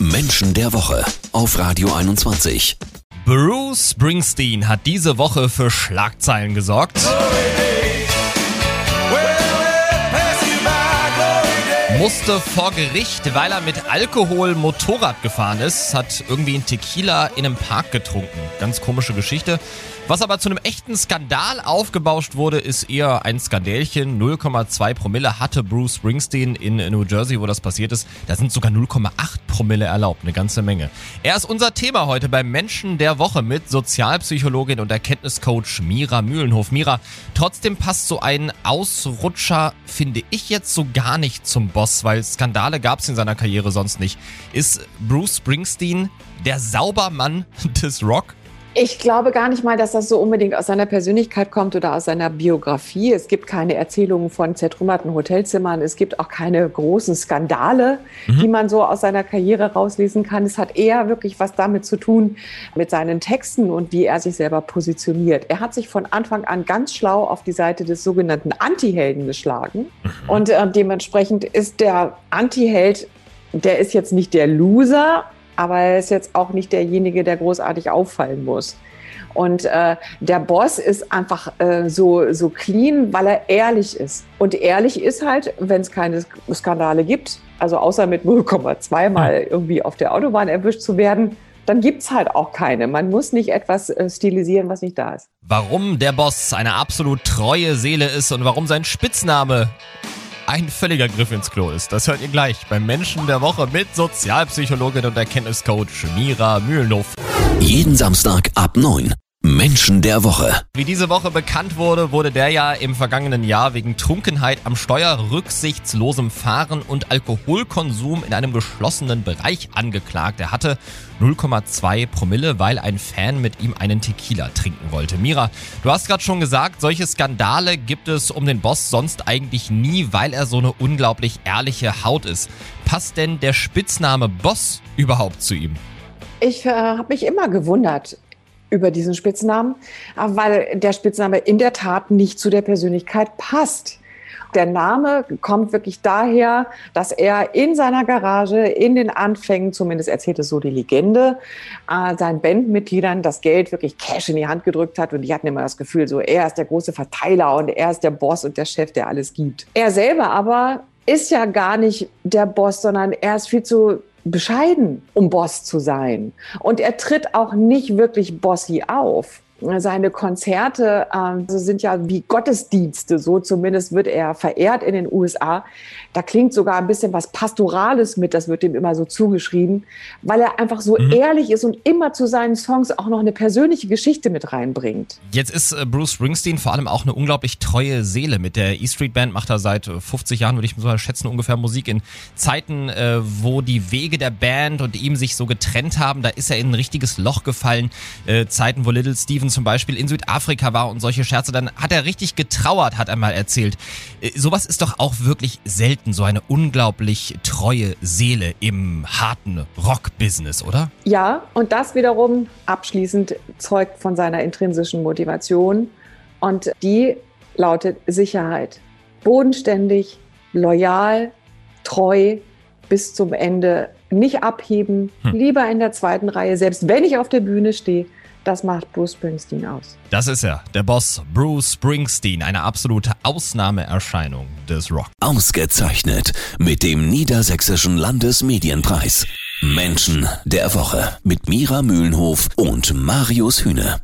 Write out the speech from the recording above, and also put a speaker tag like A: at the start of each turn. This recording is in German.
A: Menschen der Woche auf Radio 21.
B: Bruce Springsteen hat diese Woche für Schlagzeilen gesorgt. Musste vor Gericht, weil er mit Alkohol Motorrad gefahren ist, hat irgendwie einen Tequila in einem Park getrunken. Ganz komische Geschichte. Was aber zu einem echten Skandal aufgebauscht wurde, ist eher ein Skandälchen. 0,2 Promille hatte Bruce Springsteen in New Jersey, wo das passiert ist. Da sind sogar 0,8 Promille erlaubt, eine ganze Menge. Er ist unser Thema heute beim Menschen der Woche mit Sozialpsychologin und Erkenntniscoach Mira Mühlenhof. Mira, trotzdem passt so ein Ausrutscher, finde ich jetzt so gar nicht zum Boss, weil Skandale gab es in seiner Karriere sonst nicht. Ist Bruce Springsteen der Saubermann des Rock?
C: Ich glaube gar nicht mal, dass das so unbedingt aus seiner Persönlichkeit kommt oder aus seiner Biografie. Es gibt keine Erzählungen von zertrümmerten Hotelzimmern. Es gibt auch keine großen Skandale, mhm. die man so aus seiner Karriere rauslesen kann. Es hat eher wirklich was damit zu tun, mit seinen Texten und wie er sich selber positioniert. Er hat sich von Anfang an ganz schlau auf die Seite des sogenannten Anti-Helden geschlagen. Mhm. Und äh, dementsprechend ist der Anti-Held, der ist jetzt nicht der Loser, aber er ist jetzt auch nicht derjenige, der großartig auffallen muss. Und äh, der Boss ist einfach äh, so, so clean, weil er ehrlich ist. Und ehrlich ist halt, wenn es keine Skandale gibt, also außer mit 0,2 mal irgendwie auf der Autobahn erwischt zu werden, dann gibt es halt auch keine. Man muss nicht etwas äh, stilisieren, was nicht da ist.
B: Warum der Boss eine absolut treue Seele ist und warum sein Spitzname ein völliger Griff ins Klo ist. Das hört ihr gleich beim Menschen der Woche mit Sozialpsychologin und Erkenntniscoach Mira Mühlenhof.
A: Jeden Samstag ab 9. Menschen der Woche.
B: Wie diese Woche bekannt wurde, wurde der ja im vergangenen Jahr wegen Trunkenheit am Steuer, rücksichtslosem Fahren und Alkoholkonsum in einem geschlossenen Bereich angeklagt. Er hatte 0,2 Promille, weil ein Fan mit ihm einen Tequila trinken wollte. Mira, du hast gerade schon gesagt, solche Skandale gibt es um den Boss sonst eigentlich nie, weil er so eine unglaublich ehrliche Haut ist. Passt denn der Spitzname Boss überhaupt zu ihm?
C: Ich äh, habe mich immer gewundert, über diesen Spitznamen, weil der Spitzname in der Tat nicht zu der Persönlichkeit passt. Der Name kommt wirklich daher, dass er in seiner Garage in den Anfängen, zumindest erzählt es so die Legende, äh, seinen Bandmitgliedern das Geld wirklich Cash in die Hand gedrückt hat und die hatten immer das Gefühl, so er ist der große Verteiler und er ist der Boss und der Chef, der alles gibt. Er selber aber ist ja gar nicht der Boss, sondern er ist viel zu bescheiden, um Boss zu sein. Und er tritt auch nicht wirklich bossy auf. Seine Konzerte äh, sind ja wie Gottesdienste, so zumindest wird er verehrt in den USA. Da klingt sogar ein bisschen was Pastorales mit, das wird ihm immer so zugeschrieben, weil er einfach so mhm. ehrlich ist und immer zu seinen Songs auch noch eine persönliche Geschichte mit reinbringt.
B: Jetzt ist äh, Bruce Springsteen vor allem auch eine unglaublich treue Seele. Mit der E-Street Band macht er seit 50 Jahren, würde ich mal schätzen, ungefähr Musik in Zeiten, äh, wo die Wege der Band und ihm sich so getrennt haben. Da ist er in ein richtiges Loch gefallen. Äh, Zeiten, wo Little Steven Steven zum Beispiel in Südafrika war und solche Scherze, dann hat er richtig getrauert, hat er mal erzählt. Äh, sowas ist doch auch wirklich selten, so eine unglaublich treue Seele im harten Rock-Business, oder?
C: Ja, und das wiederum abschließend zeugt von seiner intrinsischen Motivation und die lautet Sicherheit. Bodenständig, loyal, treu bis zum Ende, nicht abheben, hm. lieber in der zweiten Reihe, selbst wenn ich auf der Bühne stehe, das macht Bruce Springsteen aus.
B: Das ist er, der Boss Bruce Springsteen, eine absolute Ausnahmeerscheinung des Rock.
A: Ausgezeichnet mit dem Niedersächsischen Landesmedienpreis. Menschen der Woche mit Mira Mühlenhof und Marius Hühne.